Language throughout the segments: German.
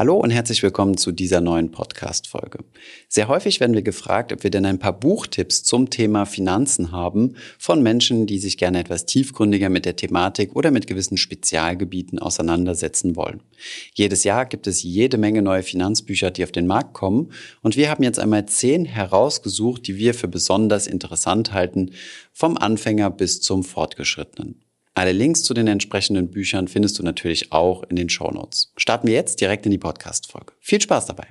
Hallo und herzlich willkommen zu dieser neuen Podcast-Folge. Sehr häufig werden wir gefragt, ob wir denn ein paar Buchtipps zum Thema Finanzen haben von Menschen, die sich gerne etwas tiefgründiger mit der Thematik oder mit gewissen Spezialgebieten auseinandersetzen wollen. Jedes Jahr gibt es jede Menge neue Finanzbücher, die auf den Markt kommen und wir haben jetzt einmal zehn herausgesucht, die wir für besonders interessant halten, vom Anfänger bis zum Fortgeschrittenen. Alle Links zu den entsprechenden Büchern findest du natürlich auch in den Show Notes. Starten wir jetzt direkt in die Podcast-Folge. Viel Spaß dabei!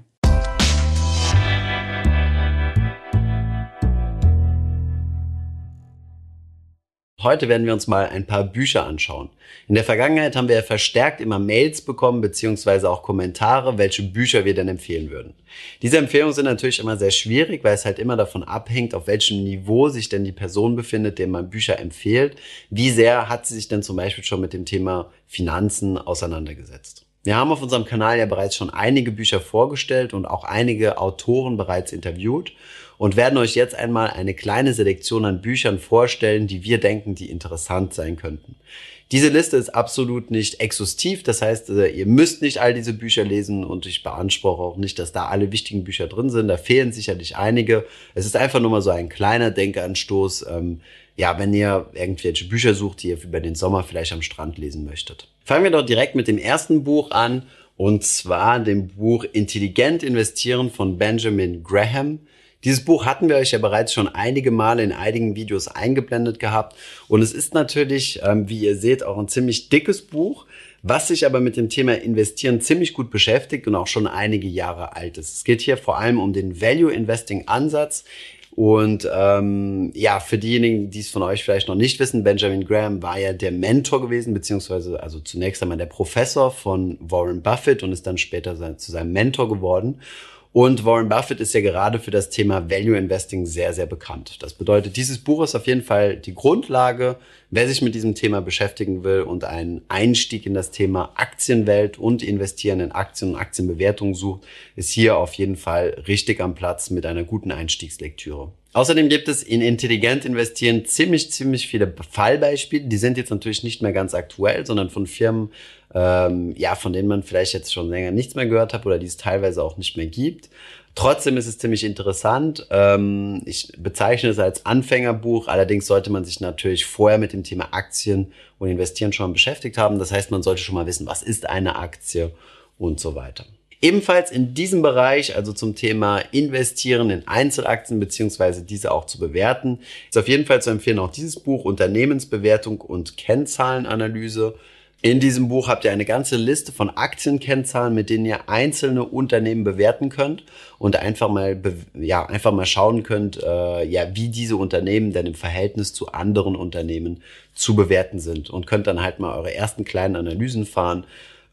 Heute werden wir uns mal ein paar Bücher anschauen. In der Vergangenheit haben wir verstärkt immer Mails bekommen, beziehungsweise auch Kommentare, welche Bücher wir denn empfehlen würden. Diese Empfehlungen sind natürlich immer sehr schwierig, weil es halt immer davon abhängt, auf welchem Niveau sich denn die Person befindet, der man Bücher empfiehlt. Wie sehr hat sie sich denn zum Beispiel schon mit dem Thema Finanzen auseinandergesetzt? Wir haben auf unserem Kanal ja bereits schon einige Bücher vorgestellt und auch einige Autoren bereits interviewt und werden euch jetzt einmal eine kleine Selektion an Büchern vorstellen, die wir denken, die interessant sein könnten. Diese Liste ist absolut nicht exhaustiv, das heißt, äh, ihr müsst nicht all diese Bücher lesen und ich beanspruche auch nicht, dass da alle wichtigen Bücher drin sind. Da fehlen sicherlich einige. Es ist einfach nur mal so ein kleiner Denkanstoß. Ähm, ja, wenn ihr irgendwelche Bücher sucht, die ihr über den Sommer vielleicht am Strand lesen möchtet. Fangen wir doch direkt mit dem ersten Buch an und zwar dem Buch Intelligent investieren von Benjamin Graham. Dieses Buch hatten wir euch ja bereits schon einige Male in einigen Videos eingeblendet gehabt. Und es ist natürlich, ähm, wie ihr seht, auch ein ziemlich dickes Buch, was sich aber mit dem Thema Investieren ziemlich gut beschäftigt und auch schon einige Jahre alt ist. Es geht hier vor allem um den Value Investing Ansatz. Und ähm, ja, für diejenigen, die es von euch vielleicht noch nicht wissen, Benjamin Graham war ja der Mentor gewesen, beziehungsweise also zunächst einmal der Professor von Warren Buffett und ist dann später sein, zu seinem Mentor geworden. Und Warren Buffett ist ja gerade für das Thema Value Investing sehr, sehr bekannt. Das bedeutet, dieses Buch ist auf jeden Fall die Grundlage, wer sich mit diesem Thema beschäftigen will und einen Einstieg in das Thema Aktienwelt und Investieren in Aktien und Aktienbewertung sucht, ist hier auf jeden Fall richtig am Platz mit einer guten Einstiegslektüre. Außerdem gibt es in intelligent investieren ziemlich, ziemlich viele Fallbeispiele. Die sind jetzt natürlich nicht mehr ganz aktuell, sondern von Firmen, ähm, ja, von denen man vielleicht jetzt schon länger nichts mehr gehört hat oder die es teilweise auch nicht mehr gibt. Trotzdem ist es ziemlich interessant. Ähm, ich bezeichne es als Anfängerbuch. Allerdings sollte man sich natürlich vorher mit dem Thema Aktien und Investieren schon beschäftigt haben. Das heißt, man sollte schon mal wissen, was ist eine Aktie und so weiter. Ebenfalls in diesem Bereich, also zum Thema Investieren in Einzelaktien beziehungsweise diese auch zu bewerten, ist auf jeden Fall zu empfehlen auch dieses Buch Unternehmensbewertung und Kennzahlenanalyse. In diesem Buch habt ihr eine ganze Liste von Aktienkennzahlen, mit denen ihr einzelne Unternehmen bewerten könnt und einfach mal ja einfach mal schauen könnt, äh, ja wie diese Unternehmen denn im Verhältnis zu anderen Unternehmen zu bewerten sind und könnt dann halt mal eure ersten kleinen Analysen fahren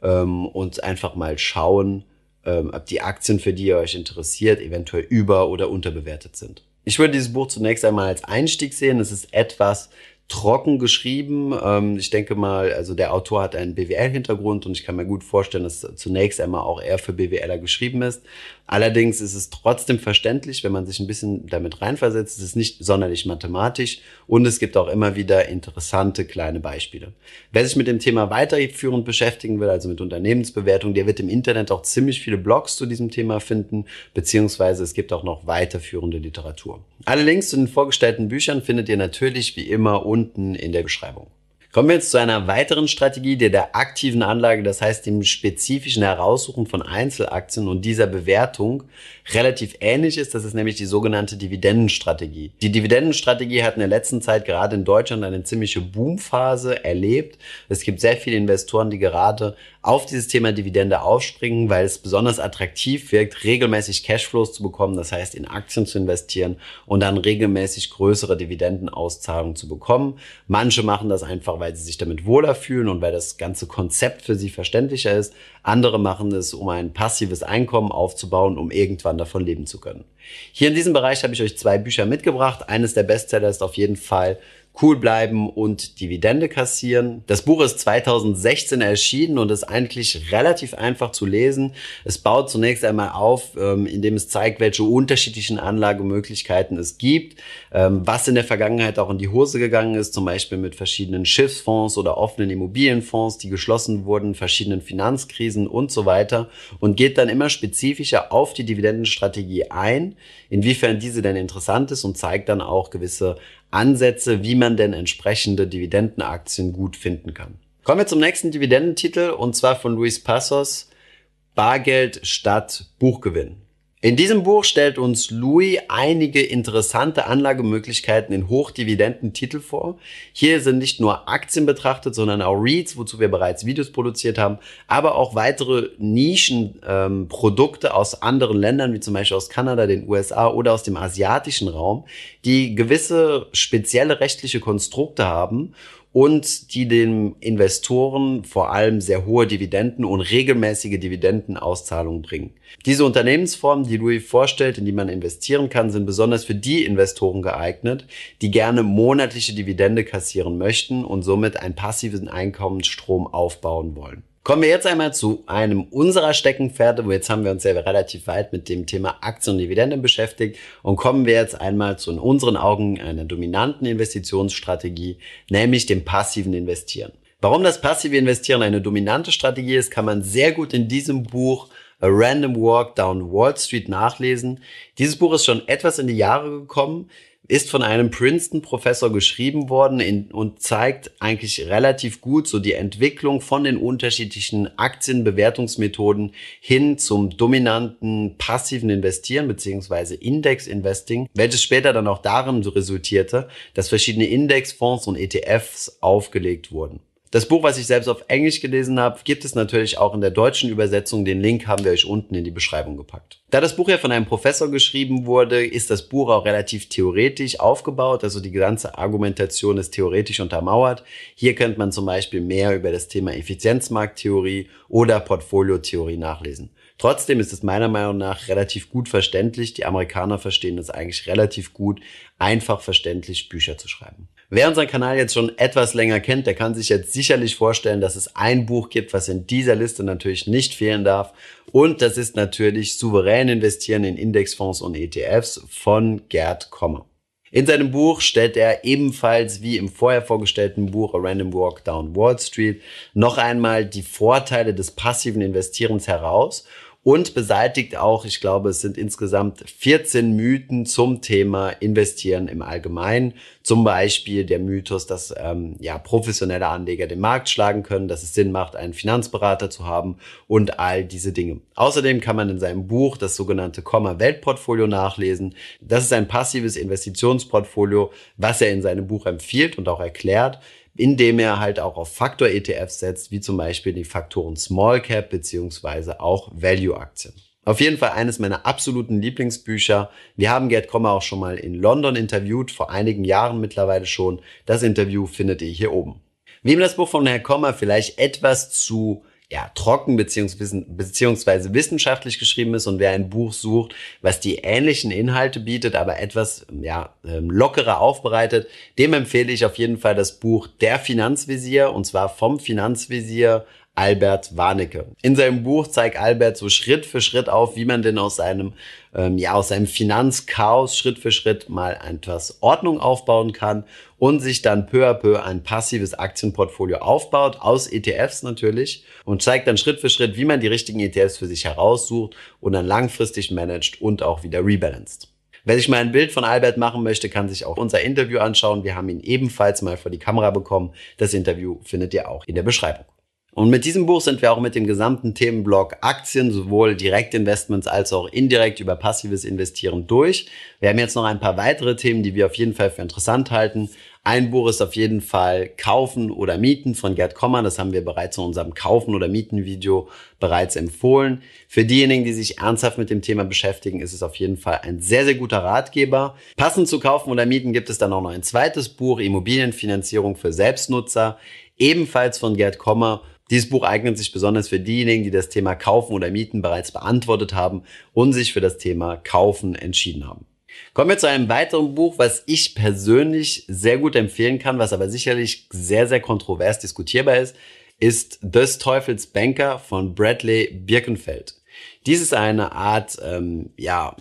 ähm, und einfach mal schauen, ähm, ob die Aktien, für die ihr euch interessiert, eventuell über- oder unterbewertet sind. Ich würde dieses Buch zunächst einmal als Einstieg sehen. Es ist etwas trocken geschrieben. Ähm, ich denke mal, also der Autor hat einen BWL-Hintergrund und ich kann mir gut vorstellen, dass zunächst einmal auch er für BWLer geschrieben ist. Allerdings ist es trotzdem verständlich, wenn man sich ein bisschen damit reinversetzt. Es ist nicht sonderlich mathematisch und es gibt auch immer wieder interessante kleine Beispiele. Wer sich mit dem Thema weiterführend beschäftigen will, also mit Unternehmensbewertung, der wird im Internet auch ziemlich viele Blogs zu diesem Thema finden, beziehungsweise es gibt auch noch weiterführende Literatur. Alle Links zu den vorgestellten Büchern findet ihr natürlich wie immer unten in der Beschreibung. Kommen wir jetzt zu einer weiteren Strategie, der der aktiven Anlage, das heißt dem spezifischen Heraussuchen von Einzelaktien und dieser Bewertung relativ ähnlich ist. Das ist nämlich die sogenannte Dividendenstrategie. Die Dividendenstrategie hat in der letzten Zeit gerade in Deutschland eine ziemliche Boomphase erlebt. Es gibt sehr viele Investoren, die gerade auf dieses Thema Dividende aufspringen, weil es besonders attraktiv wirkt, regelmäßig Cashflows zu bekommen, das heißt in Aktien zu investieren und dann regelmäßig größere Dividendenauszahlungen zu bekommen. Manche machen das einfach, weil sie sich damit wohler fühlen und weil das ganze Konzept für sie verständlicher ist. Andere machen es, um ein passives Einkommen aufzubauen, um irgendwann davon leben zu können. Hier in diesem Bereich habe ich euch zwei Bücher mitgebracht. Eines der Bestseller ist auf jeden Fall cool bleiben und Dividende kassieren. Das Buch ist 2016 erschienen und ist eigentlich relativ einfach zu lesen. Es baut zunächst einmal auf, ähm, indem es zeigt, welche unterschiedlichen Anlagemöglichkeiten es gibt, ähm, was in der Vergangenheit auch in die Hose gegangen ist, zum Beispiel mit verschiedenen Schiffsfonds oder offenen Immobilienfonds, die geschlossen wurden, verschiedenen Finanzkrisen und so weiter und geht dann immer spezifischer auf die Dividendenstrategie ein, inwiefern diese denn interessant ist und zeigt dann auch gewisse Ansätze, wie man denn entsprechende Dividendenaktien gut finden kann. Kommen wir zum nächsten Dividendentitel und zwar von Luis Passos, Bargeld statt Buchgewinn. In diesem Buch stellt uns Louis einige interessante Anlagemöglichkeiten in Hochdividendentitel vor. Hier sind nicht nur Aktien betrachtet, sondern auch REITs, wozu wir bereits Videos produziert haben, aber auch weitere Nischenprodukte ähm, aus anderen Ländern, wie zum Beispiel aus Kanada, den USA oder aus dem asiatischen Raum, die gewisse spezielle rechtliche Konstrukte haben und die den Investoren vor allem sehr hohe Dividenden und regelmäßige Dividendenauszahlungen bringen. Diese Unternehmensformen, die Louis vorstellt, in die man investieren kann, sind besonders für die Investoren geeignet, die gerne monatliche Dividende kassieren möchten und somit einen passiven Einkommensstrom aufbauen wollen. Kommen wir jetzt einmal zu einem unserer Steckenpferde, wo jetzt haben wir uns ja relativ weit mit dem Thema Aktien und Dividenden beschäftigt und kommen wir jetzt einmal zu in unseren Augen einer dominanten Investitionsstrategie, nämlich dem passiven Investieren. Warum das passive Investieren eine dominante Strategie ist, kann man sehr gut in diesem Buch A Random Walk Down Wall Street nachlesen. Dieses Buch ist schon etwas in die Jahre gekommen ist von einem Princeton-Professor geschrieben worden in, und zeigt eigentlich relativ gut so die Entwicklung von den unterschiedlichen Aktienbewertungsmethoden hin zum dominanten passiven Investieren beziehungsweise Index-Investing, welches später dann auch darin resultierte, dass verschiedene Indexfonds und ETFs aufgelegt wurden. Das Buch, was ich selbst auf Englisch gelesen habe, gibt es natürlich auch in der deutschen Übersetzung. Den Link haben wir euch unten in die Beschreibung gepackt. Da das Buch ja von einem Professor geschrieben wurde, ist das Buch auch relativ theoretisch aufgebaut. Also die ganze Argumentation ist theoretisch untermauert. Hier könnte man zum Beispiel mehr über das Thema Effizienzmarkttheorie oder Portfoliotheorie nachlesen. Trotzdem ist es meiner Meinung nach relativ gut verständlich. Die Amerikaner verstehen es eigentlich relativ gut, einfach verständlich Bücher zu schreiben. Wer unseren Kanal jetzt schon etwas länger kennt, der kann sich jetzt sicherlich vorstellen, dass es ein Buch gibt, was in dieser Liste natürlich nicht fehlen darf. Und das ist natürlich Souverän investieren in Indexfonds und ETFs von Gerd Kommer. In seinem Buch stellt er ebenfalls wie im vorher vorgestellten Buch A Random Walk Down Wall Street noch einmal die Vorteile des passiven Investierens heraus und beseitigt auch, ich glaube, es sind insgesamt 14 Mythen zum Thema Investieren im Allgemeinen. Zum Beispiel der Mythos, dass ähm, ja, professionelle Anleger den Markt schlagen können, dass es Sinn macht, einen Finanzberater zu haben und all diese Dinge. Außerdem kann man in seinem Buch das sogenannte Komma Weltportfolio nachlesen. Das ist ein passives Investitionsportfolio, was er in seinem Buch empfiehlt und auch erklärt indem er halt auch auf Faktor-ETFs setzt, wie zum Beispiel die Faktoren Small Cap beziehungsweise auch Value-Aktien. Auf jeden Fall eines meiner absoluten Lieblingsbücher. Wir haben Gerd Kommer auch schon mal in London interviewt, vor einigen Jahren mittlerweile schon. Das Interview findet ihr hier oben. Wem das Buch von Herrn Kommer vielleicht etwas zu ja, trocken beziehungsweise, wissenschaftlich geschrieben ist und wer ein Buch sucht, was die ähnlichen Inhalte bietet, aber etwas ja, ähm, lockerer aufbereitet, dem empfehle ich auf jeden Fall das Buch Der Finanzvisier und zwar vom Finanzvisier Albert Warnecke. In seinem Buch zeigt Albert so Schritt für Schritt auf, wie man denn aus seinem, ähm, ja, aus seinem Finanzchaos Schritt für Schritt mal etwas Ordnung aufbauen kann und sich dann peu à peu ein passives Aktienportfolio aufbaut, aus ETFs natürlich, und zeigt dann Schritt für Schritt, wie man die richtigen ETFs für sich heraussucht und dann langfristig managt und auch wieder rebalanced. Wer sich mal ein Bild von Albert machen möchte, kann sich auch unser Interview anschauen. Wir haben ihn ebenfalls mal vor die Kamera bekommen. Das Interview findet ihr auch in der Beschreibung. Und mit diesem Buch sind wir auch mit dem gesamten Themenblock Aktien, sowohl Direktinvestments als auch indirekt über passives Investieren durch. Wir haben jetzt noch ein paar weitere Themen, die wir auf jeden Fall für interessant halten. Ein Buch ist auf jeden Fall Kaufen oder Mieten von Gerd Kommer. Das haben wir bereits in unserem Kaufen oder Mieten Video bereits empfohlen. Für diejenigen, die sich ernsthaft mit dem Thema beschäftigen, ist es auf jeden Fall ein sehr, sehr guter Ratgeber. Passend zu Kaufen oder Mieten gibt es dann auch noch ein zweites Buch, Immobilienfinanzierung für Selbstnutzer, ebenfalls von Gerd Kommer dieses Buch eignet sich besonders für diejenigen, die das Thema Kaufen oder Mieten bereits beantwortet haben und sich für das Thema Kaufen entschieden haben. Kommen wir zu einem weiteren Buch, was ich persönlich sehr gut empfehlen kann, was aber sicherlich sehr, sehr kontrovers diskutierbar ist, ist Des Teufels Banker von Bradley Birkenfeld. Dies ist eine Art, ähm, ja,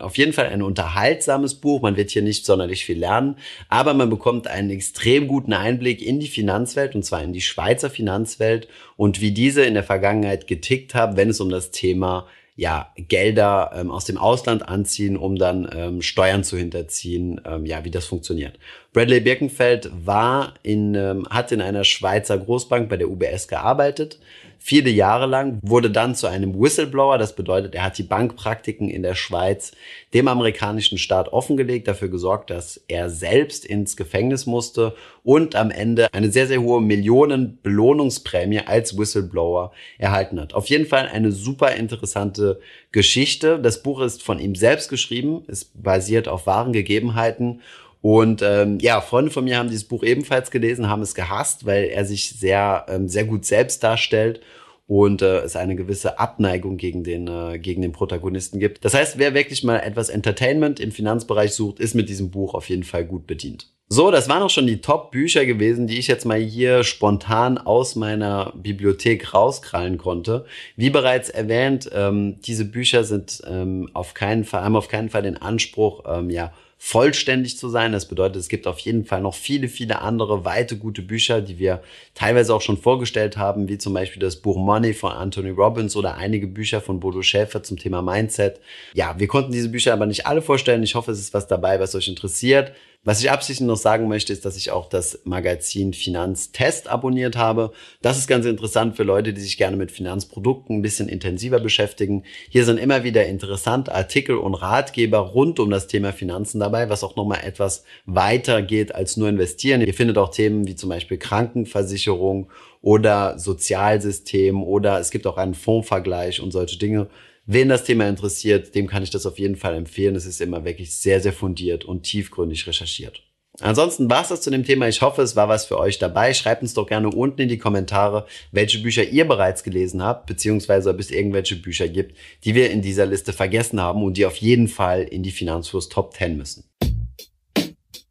auf jeden Fall ein unterhaltsames Buch. Man wird hier nicht sonderlich viel lernen, aber man bekommt einen extrem guten Einblick in die Finanzwelt und zwar in die Schweizer Finanzwelt und wie diese in der Vergangenheit getickt haben, wenn es um das Thema ja, Gelder ähm, aus dem Ausland anziehen, um dann ähm, Steuern zu hinterziehen, ähm, ja, wie das funktioniert. Bradley Birkenfeld war in, ähm, hat in einer Schweizer Großbank bei der UBS gearbeitet, viele Jahre lang, wurde dann zu einem Whistleblower. Das bedeutet, er hat die Bankpraktiken in der Schweiz dem amerikanischen Staat offengelegt, dafür gesorgt, dass er selbst ins Gefängnis musste und am Ende eine sehr, sehr hohe Millionen-Belohnungsprämie als Whistleblower erhalten hat. Auf jeden Fall eine super interessante Geschichte. Das Buch ist von ihm selbst geschrieben, ist basiert auf wahren Gegebenheiten und ähm, ja, Freunde von mir haben dieses Buch ebenfalls gelesen, haben es gehasst, weil er sich sehr, ähm, sehr gut selbst darstellt und äh, es eine gewisse Abneigung gegen den, äh, gegen den Protagonisten gibt. Das heißt, wer wirklich mal etwas Entertainment im Finanzbereich sucht, ist mit diesem Buch auf jeden Fall gut bedient. So, das waren auch schon die Top-Bücher gewesen, die ich jetzt mal hier spontan aus meiner Bibliothek rauskrallen konnte. Wie bereits erwähnt, ähm, diese Bücher sind ähm, auf keinen Fall, haben auf keinen Fall den Anspruch, ähm, ja, vollständig zu sein. Das bedeutet, es gibt auf jeden Fall noch viele, viele andere weite gute Bücher, die wir teilweise auch schon vorgestellt haben, wie zum Beispiel das Buch Money von Anthony Robbins oder einige Bücher von Bodo Schäfer zum Thema Mindset. Ja, wir konnten diese Bücher aber nicht alle vorstellen. Ich hoffe, es ist was dabei, was euch interessiert. Was ich absichtlich noch sagen möchte, ist, dass ich auch das Magazin Finanztest abonniert habe. Das ist ganz interessant für Leute, die sich gerne mit Finanzprodukten ein bisschen intensiver beschäftigen. Hier sind immer wieder interessante Artikel und Ratgeber rund um das Thema Finanzen dabei, was auch nochmal etwas weiter geht als nur investieren. Ihr findet auch Themen wie zum Beispiel Krankenversicherung oder Sozialsystem oder es gibt auch einen Fondsvergleich und solche Dinge. Wen das Thema interessiert, dem kann ich das auf jeden Fall empfehlen. Es ist immer wirklich sehr, sehr fundiert und tiefgründig recherchiert. Ansonsten war es das zu dem Thema. Ich hoffe, es war was für euch dabei. Schreibt uns doch gerne unten in die Kommentare, welche Bücher ihr bereits gelesen habt, beziehungsweise ob es irgendwelche Bücher gibt, die wir in dieser Liste vergessen haben und die auf jeden Fall in die Finanzfluss Top 10 müssen.